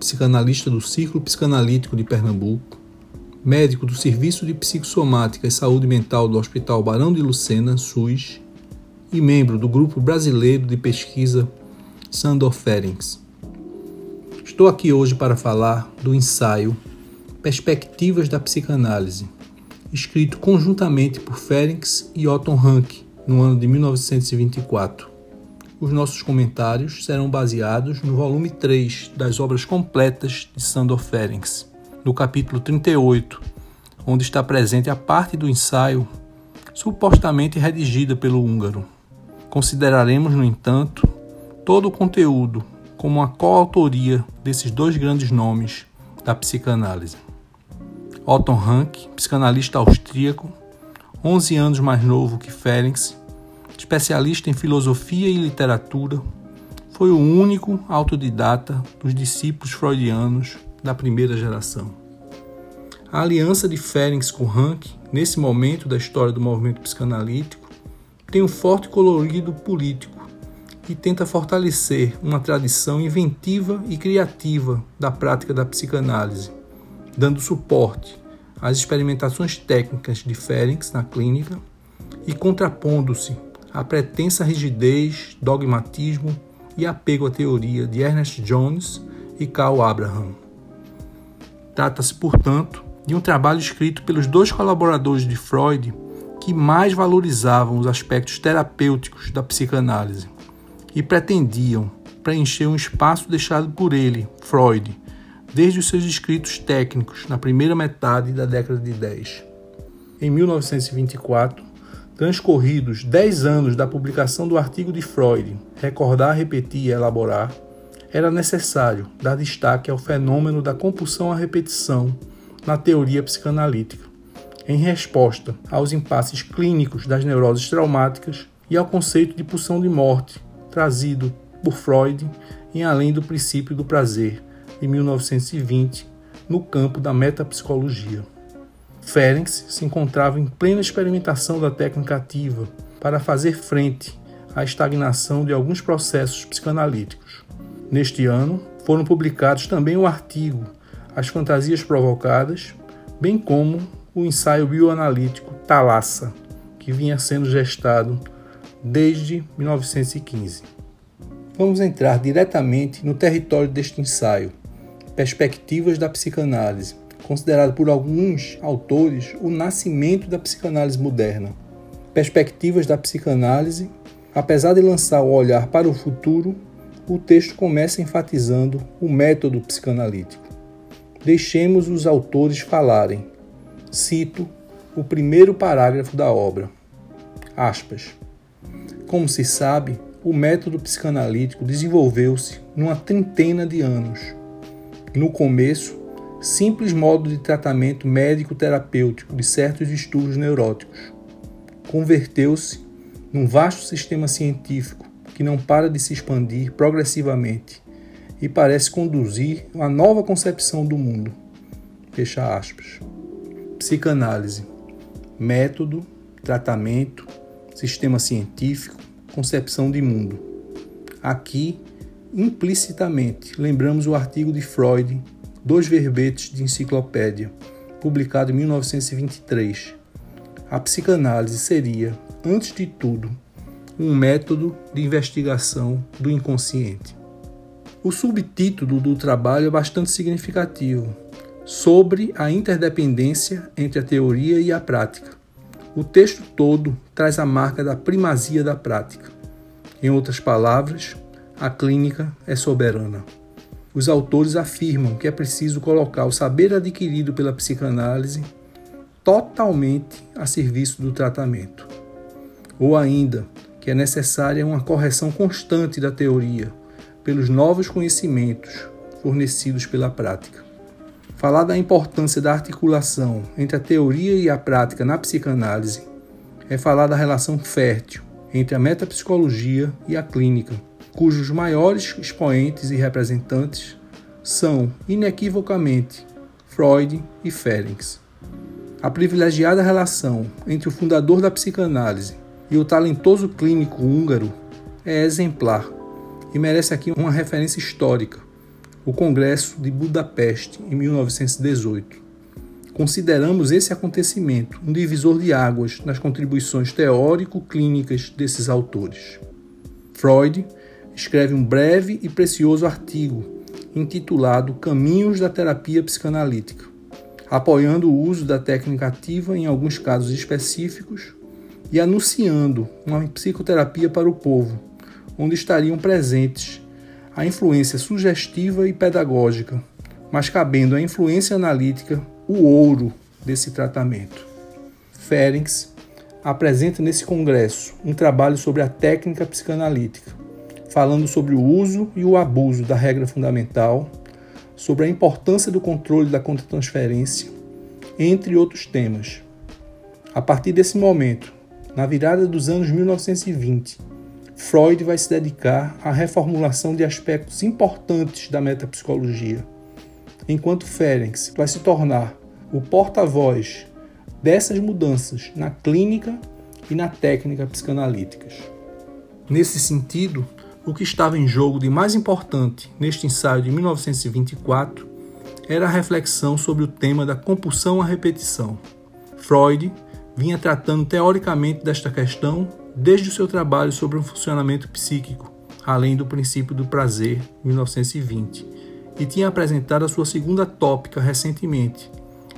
psicanalista do Círculo Psicanalítico de Pernambuco, médico do Serviço de Psicossomática e Saúde Mental do Hospital Barão de Lucena, SUS, e membro do Grupo Brasileiro de Pesquisa Sandor Ferenc. Estou aqui hoje para falar do ensaio Perspectivas da Psicanálise, escrito conjuntamente por Ferenc e Otto Rank no ano de 1924 os nossos comentários serão baseados no volume 3 das obras completas de Sandor Ferenc, no capítulo 38, onde está presente a parte do ensaio supostamente redigida pelo húngaro. Consideraremos, no entanto, todo o conteúdo como a coautoria desses dois grandes nomes da psicanálise. Otto Rank, psicanalista austríaco, 11 anos mais novo que Ferenc, especialista em filosofia e literatura, foi o único autodidata dos discípulos freudianos da primeira geração. A aliança de Ferenc com Rank, nesse momento da história do movimento psicanalítico, tem um forte colorido político e tenta fortalecer uma tradição inventiva e criativa da prática da psicanálise, dando suporte às experimentações técnicas de Ferenc na clínica e contrapondo-se a pretensa rigidez, dogmatismo e apego à teoria de Ernest Jones e Carl Abraham. Trata-se, portanto, de um trabalho escrito pelos dois colaboradores de Freud que mais valorizavam os aspectos terapêuticos da psicanálise e pretendiam preencher um espaço deixado por ele, Freud, desde os seus escritos técnicos na primeira metade da década de 10. Em 1924, Transcorridos 10 anos da publicação do artigo de Freud, Recordar, Repetir e Elaborar, era necessário dar destaque ao fenômeno da compulsão à repetição na teoria psicanalítica, em resposta aos impasses clínicos das neuroses traumáticas e ao conceito de pulsão de morte, trazido por Freud em Além do Princípio do Prazer, de 1920, no campo da metapsicologia. Ferenc se encontrava em plena experimentação da técnica ativa para fazer frente à estagnação de alguns processos psicanalíticos. Neste ano, foram publicados também o artigo As Fantasias Provocadas, bem como o ensaio bioanalítico Thalassa, que vinha sendo gestado desde 1915. Vamos entrar diretamente no território deste ensaio, Perspectivas da Psicanálise, considerado por alguns autores o nascimento da psicanálise moderna. Perspectivas da psicanálise, apesar de lançar o olhar para o futuro, o texto começa enfatizando o método psicanalítico. Deixemos os autores falarem. Cito o primeiro parágrafo da obra. Aspas. Como se sabe, o método psicanalítico desenvolveu-se numa trintena de anos. No começo, simples modo de tratamento médico-terapêutico de certos distúrbios neuróticos. Converteu-se num vasto sistema científico que não para de se expandir progressivamente e parece conduzir a nova concepção do mundo. Fecha aspas. Psicanálise. Método, tratamento, sistema científico, concepção de mundo. Aqui, implicitamente, lembramos o artigo de Freud dois verbetes de enciclopédia, publicado em 1923. A psicanálise seria, antes de tudo, um método de investigação do inconsciente. O subtítulo do trabalho é bastante significativo, sobre a interdependência entre a teoria e a prática. O texto todo traz a marca da primazia da prática. Em outras palavras, a clínica é soberana. Os autores afirmam que é preciso colocar o saber adquirido pela psicanálise totalmente a serviço do tratamento. Ou ainda, que é necessária uma correção constante da teoria pelos novos conhecimentos fornecidos pela prática. Falar da importância da articulação entre a teoria e a prática na psicanálise é falar da relação fértil entre a metapsicologia e a clínica, cujos maiores expoentes e representantes são, inequivocamente, Freud e Ferenc. A privilegiada relação entre o fundador da psicanálise e o talentoso clínico húngaro é exemplar e merece aqui uma referência histórica: o Congresso de Budapeste, em 1918. Consideramos esse acontecimento um divisor de águas nas contribuições teórico-clínicas desses autores. Freud escreve um breve e precioso artigo intitulado Caminhos da Terapia Psicanalítica, apoiando o uso da técnica ativa em alguns casos específicos e anunciando uma psicoterapia para o povo, onde estariam presentes a influência sugestiva e pedagógica, mas cabendo à influência analítica o ouro desse tratamento. Ferenc apresenta nesse congresso um trabalho sobre a técnica psicanalítica, falando sobre o uso e o abuso da regra fundamental, sobre a importância do controle da contratransferência, entre outros temas. A partir desse momento, na virada dos anos 1920, Freud vai se dedicar à reformulação de aspectos importantes da metapsicologia, enquanto Ferenc vai se tornar o porta-voz dessas mudanças na clínica e na técnica psicanalíticas. Nesse sentido, o que estava em jogo de mais importante neste ensaio de 1924 era a reflexão sobre o tema da compulsão à repetição. Freud vinha tratando teoricamente desta questão desde o seu trabalho sobre o funcionamento psíquico, além do princípio do prazer, 1920, e tinha apresentado a sua segunda tópica recentemente,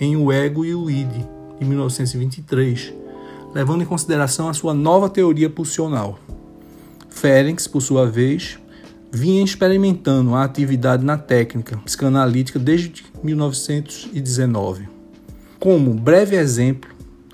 em O Ego e o Id, de 1923, levando em consideração a sua nova teoria pulsional. Ferenc, por sua vez, vinha experimentando a atividade na técnica psicanalítica desde 1919. Como breve exemplo,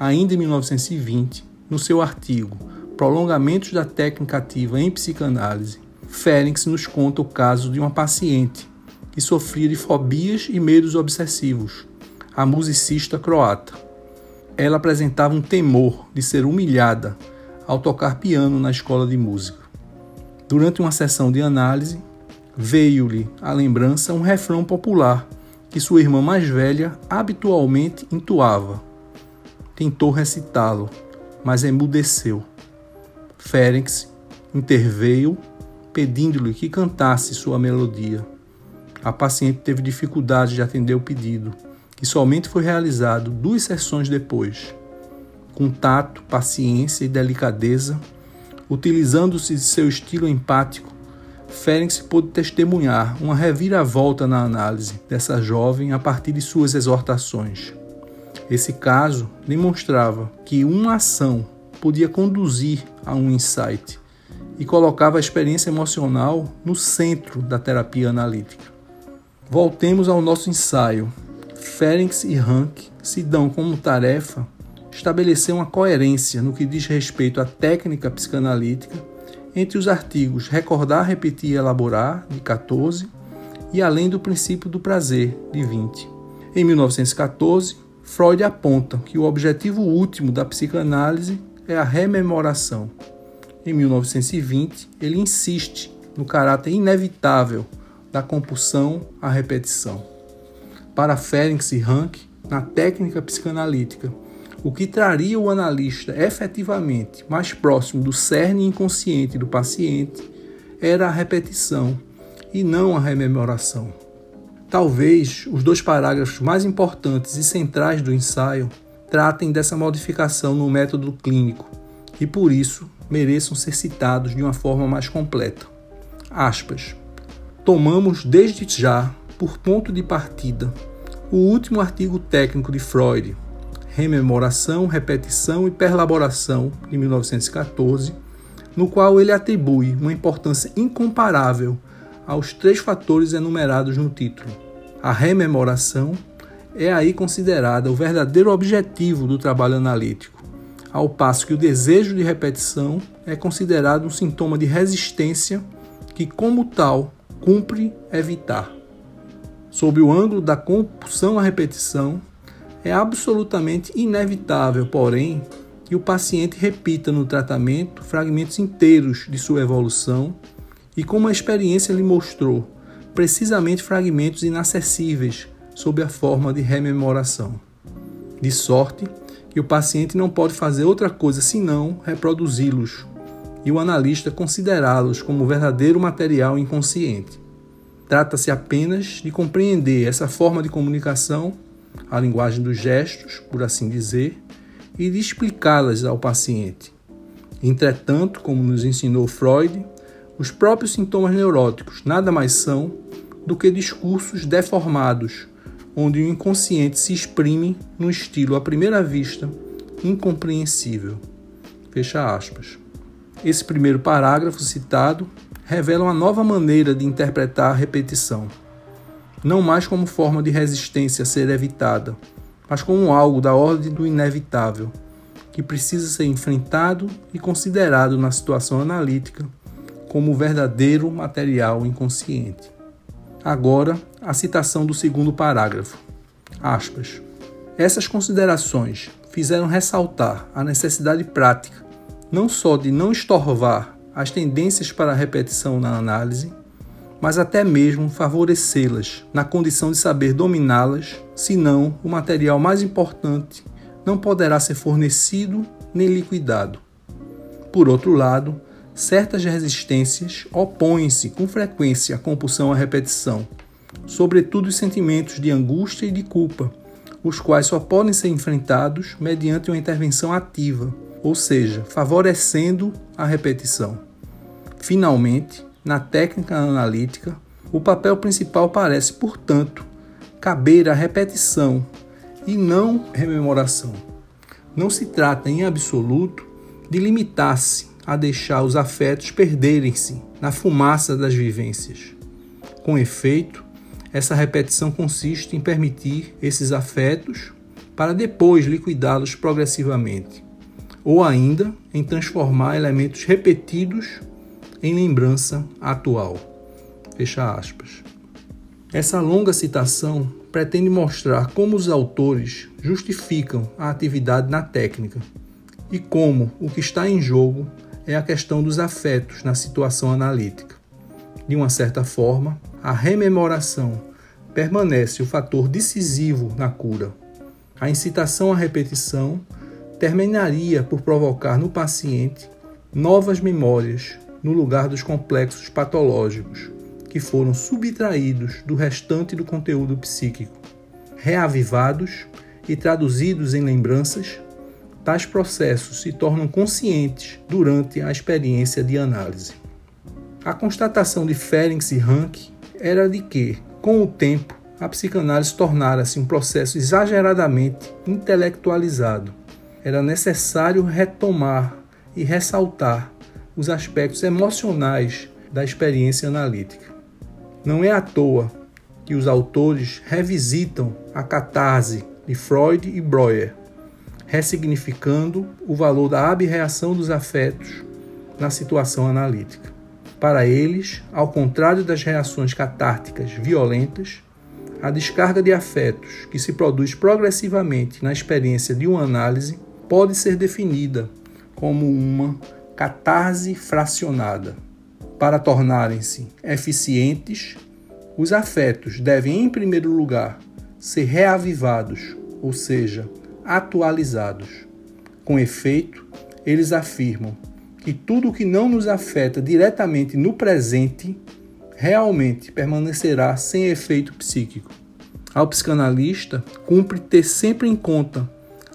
ainda em 1920, no seu artigo Prolongamentos da Técnica Ativa em Psicanálise, Ferenc nos conta o caso de uma paciente que sofria de fobias e medos obsessivos, a musicista croata. Ela apresentava um temor de ser humilhada ao tocar piano na escola de música. Durante uma sessão de análise, veio-lhe à lembrança um refrão popular que sua irmã mais velha habitualmente entoava tentou recitá-lo, mas emudeceu. Félix interveio, pedindo-lhe que cantasse sua melodia. A paciente teve dificuldade de atender o pedido, que somente foi realizado duas sessões depois. Com tato, paciência e delicadeza, utilizando-se de seu estilo empático, Félix pôde testemunhar uma reviravolta na análise dessa jovem a partir de suas exortações. Esse caso demonstrava que uma ação podia conduzir a um insight e colocava a experiência emocional no centro da terapia analítica. Voltemos ao nosso ensaio. Ferenc e Rank se dão como tarefa estabelecer uma coerência no que diz respeito à técnica psicanalítica entre os artigos Recordar, Repetir e Elaborar, de 14, e Além do Princípio do Prazer, de 20. Em 1914, Freud aponta que o objetivo último da psicanálise é a rememoração. Em 1920, ele insiste no caráter inevitável da compulsão à repetição. Para Ferenc e Rank, na técnica psicanalítica, o que traria o analista efetivamente mais próximo do cerne inconsciente do paciente era a repetição e não a rememoração. Talvez os dois parágrafos mais importantes e centrais do ensaio tratem dessa modificação no método clínico e por isso mereçam ser citados de uma forma mais completa. Aspas. Tomamos desde já por ponto de partida o último artigo técnico de Freud, Rememoração, Repetição e Perlaboração, de 1914, no qual ele atribui uma importância incomparável aos três fatores enumerados no título. A rememoração é aí considerada o verdadeiro objetivo do trabalho analítico, ao passo que o desejo de repetição é considerado um sintoma de resistência que, como tal, cumpre evitar. sob o ângulo da compulsão à repetição, é absolutamente inevitável, porém, que o paciente repita no tratamento fragmentos inteiros de sua evolução e, como a experiência lhe mostrou, precisamente fragmentos inacessíveis sob a forma de rememoração. De sorte que o paciente não pode fazer outra coisa senão reproduzi-los e o analista considerá-los como verdadeiro material inconsciente. Trata-se apenas de compreender essa forma de comunicação, a linguagem dos gestos, por assim dizer, e de explicá-las ao paciente. Entretanto, como nos ensinou Freud, os próprios sintomas neuróticos nada mais são do que discursos deformados, onde o inconsciente se exprime no estilo à primeira vista incompreensível. Fecha aspas. Esse primeiro parágrafo citado revela uma nova maneira de interpretar a repetição, não mais como forma de resistência a ser evitada, mas como algo da ordem do inevitável, que precisa ser enfrentado e considerado na situação analítica como verdadeiro material inconsciente. Agora, a citação do segundo parágrafo. Aspas. Essas considerações fizeram ressaltar a necessidade prática não só de não estorvar as tendências para a repetição na análise, mas até mesmo favorecê-las, na condição de saber dominá-las, senão o material mais importante não poderá ser fornecido nem liquidado. Por outro lado, certas resistências opõem-se com frequência à compulsão à repetição, sobretudo os sentimentos de angústia e de culpa, os quais só podem ser enfrentados mediante uma intervenção ativa, ou seja, favorecendo a repetição. Finalmente, na técnica analítica, o papel principal parece, portanto, caber à repetição e não rememoração. Não se trata, em absoluto, de limitar-se a deixar os afetos perderem-se na fumaça das vivências. Com efeito, essa repetição consiste em permitir esses afetos para depois liquidá-los progressivamente, ou ainda em transformar elementos repetidos em lembrança atual. Fecha aspas. Essa longa citação pretende mostrar como os autores justificam a atividade na técnica e como o que está em jogo é a questão dos afetos na situação analítica. De uma certa forma, a rememoração permanece o fator decisivo na cura. A incitação à repetição terminaria por provocar no paciente novas memórias no lugar dos complexos patológicos que foram subtraídos do restante do conteúdo psíquico. Reavivados e traduzidos em lembranças, tais processos se tornam conscientes durante a experiência de análise. A constatação de Ferenc e Rank era de que, com o tempo, a psicanálise tornara-se um processo exageradamente intelectualizado. Era necessário retomar e ressaltar os aspectos emocionais da experiência analítica. Não é à toa que os autores revisitam a catarse de Freud e Breuer, ressignificando o valor da abreação dos afetos na situação analítica. Para eles, ao contrário das reações catárticas violentas, a descarga de afetos que se produz progressivamente na experiência de uma análise pode ser definida como uma catarse fracionada. Para tornarem-se eficientes, os afetos devem, em primeiro lugar, ser reavivados, ou seja, atualizados. Com efeito, eles afirmam que tudo o que não nos afeta diretamente no presente realmente permanecerá sem efeito psíquico. Ao psicanalista, cumpre ter sempre em conta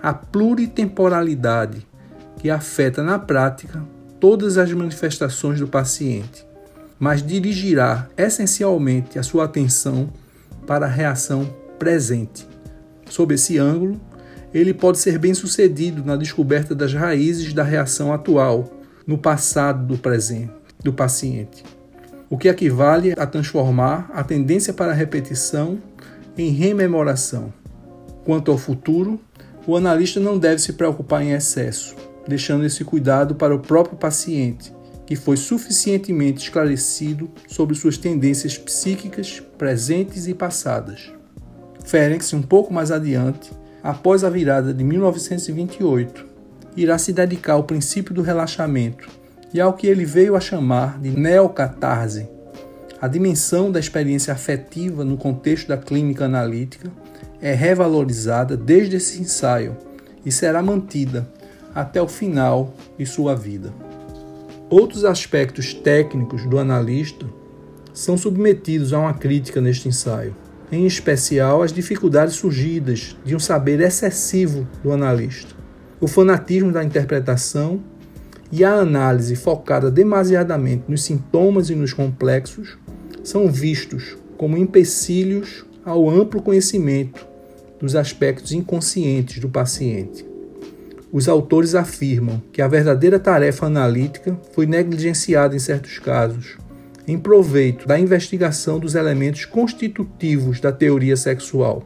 a pluritemporalidade que afeta na prática todas as manifestações do paciente, mas dirigirá essencialmente a sua atenção para a reação presente. Sob esse ângulo, ele pode ser bem sucedido na descoberta das raízes da reação atual, no passado do presente, do paciente, o que equivale a transformar a tendência para a repetição em rememoração. Quanto ao futuro, o analista não deve se preocupar em excesso deixando esse cuidado para o próprio paciente, que foi suficientemente esclarecido sobre suas tendências psíquicas presentes e passadas. Ferenc, um pouco mais adiante, após a virada de 1928, irá se dedicar ao princípio do relaxamento e ao que ele veio a chamar de neocatarse, a dimensão da experiência afetiva no contexto da clínica analítica é revalorizada desde esse ensaio e será mantida até o final de sua vida. Outros aspectos técnicos do analista são submetidos a uma crítica neste ensaio, em especial as dificuldades surgidas de um saber excessivo do analista, o fanatismo da interpretação e a análise focada demasiadamente nos sintomas e nos complexos são vistos como empecilhos ao amplo conhecimento dos aspectos inconscientes do paciente. Os autores afirmam que a verdadeira tarefa analítica foi negligenciada em certos casos, em proveito da investigação dos elementos constitutivos da teoria sexual,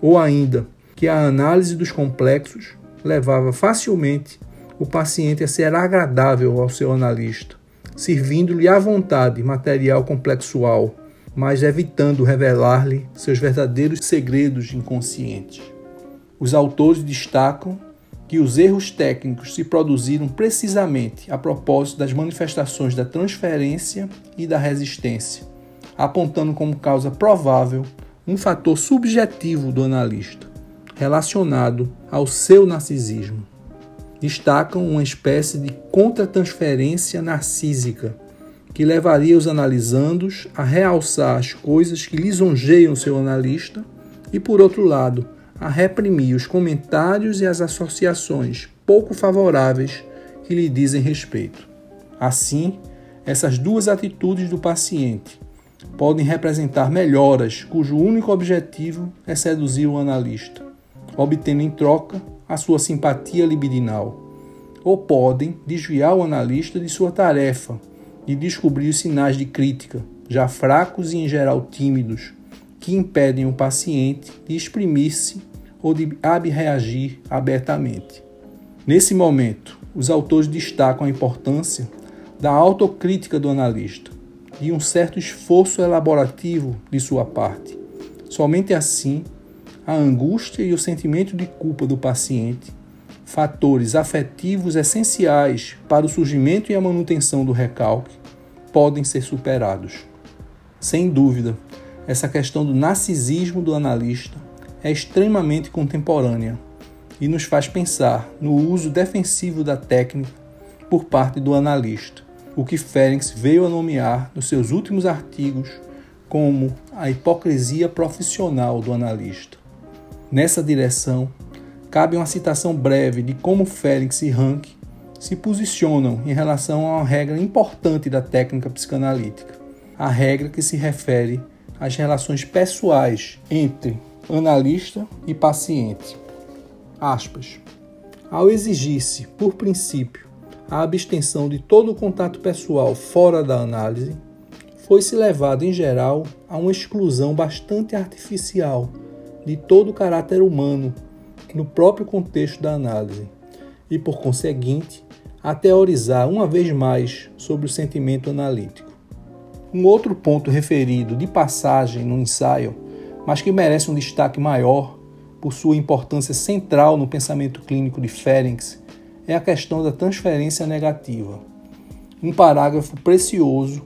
ou ainda que a análise dos complexos levava facilmente o paciente a ser agradável ao seu analista, servindo-lhe à vontade material complexual mas evitando revelar-lhe seus verdadeiros segredos inconscientes. Os autores destacam que os erros técnicos se produziram precisamente a propósito das manifestações da transferência e da resistência, apontando como causa provável um fator subjetivo do analista, relacionado ao seu narcisismo. Destacam uma espécie de contratransferência narcísica que levaria os analisandos a realçar as coisas que lisonjeiam seu analista e, por outro lado, a reprimir os comentários e as associações pouco favoráveis que lhe dizem respeito. Assim, essas duas atitudes do paciente podem representar melhoras cujo único objetivo é seduzir o analista, obtendo em troca a sua simpatia libidinal, ou podem desviar o analista de sua tarefa de descobrir os sinais de crítica, já fracos e em geral tímidos, que impedem o paciente de exprimir-se ou de abreagir abertamente. Nesse momento, os autores destacam a importância da autocrítica do analista e um certo esforço elaborativo de sua parte. Somente assim, a angústia e o sentimento de culpa do paciente fatores afetivos essenciais para o surgimento e a manutenção do recalque, podem ser superados. Sem dúvida, essa questão do narcisismo do analista é extremamente contemporânea e nos faz pensar no uso defensivo da técnica por parte do analista, o que Ferenc veio a nomear nos seus últimos artigos como a hipocrisia profissional do analista. Nessa direção, cabe uma citação breve de como Félix e Rank se posicionam em relação a uma regra importante da técnica psicanalítica, a regra que se refere às relações pessoais entre analista e paciente. Aspas. Ao exigir-se, por princípio, a abstenção de todo contato pessoal fora da análise, foi-se levado em geral a uma exclusão bastante artificial de todo o caráter humano no próprio contexto da análise e, por conseguinte, a teorizar uma vez mais sobre o sentimento analítico. Um outro ponto referido de passagem no ensaio, mas que merece um destaque maior por sua importância central no pensamento clínico de Ferenc, é a questão da transferência negativa. Um parágrafo precioso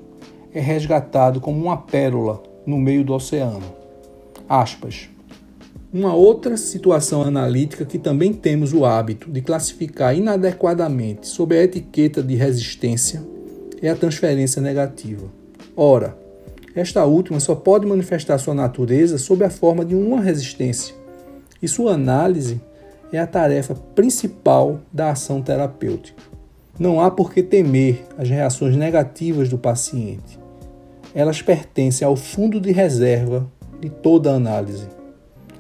é resgatado como uma pérola no meio do oceano. Aspas. Uma outra situação analítica que também temos o hábito de classificar inadequadamente sob a etiqueta de resistência é a transferência negativa. Ora, esta última só pode manifestar sua natureza sob a forma de uma resistência, e sua análise é a tarefa principal da ação terapêutica. Não há por que temer as reações negativas do paciente. Elas pertencem ao fundo de reserva de toda análise.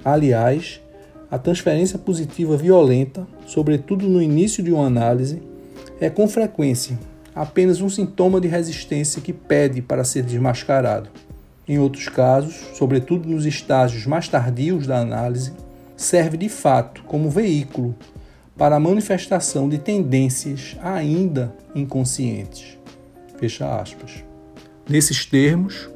Aliás, a transferência positiva violenta, sobretudo no início de uma análise, é com frequência apenas um sintoma de resistência que pede para ser desmascarado. Em outros casos, sobretudo nos estágios mais tardios da análise, serve de fato como veículo para a manifestação de tendências ainda inconscientes. Fecha aspas. Nesses termos,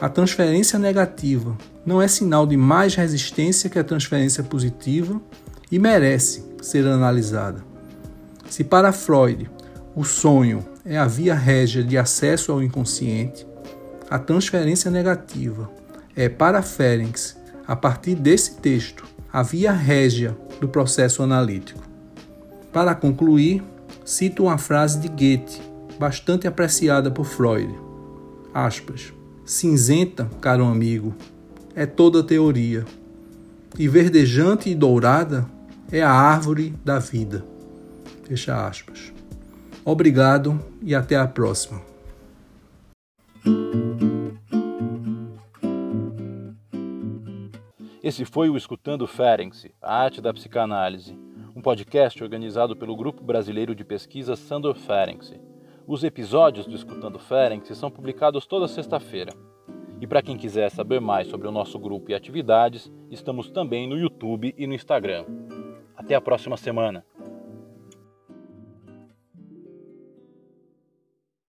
a transferência negativa não é sinal de mais resistência que a transferência positiva e merece ser analisada. Se para Freud o sonho é a via régia de acesso ao inconsciente, a transferência negativa é para Ferenc, a partir desse texto, a via régia do processo analítico. Para concluir, cito uma frase de Goethe, bastante apreciada por Freud. Aspas. Cinzenta, caro amigo, é toda teoria, e verdejante e dourada é a árvore da vida. Fecha aspas. Obrigado e até a próxima. Esse foi o Escutando Ferenc, a arte da psicanálise, um podcast organizado pelo Grupo Brasileiro de Pesquisa Sandor Ferenc. Os episódios do Escutando Ferenc são publicados toda sexta-feira. E para quem quiser saber mais sobre o nosso grupo e atividades, estamos também no YouTube e no Instagram. Até a próxima semana!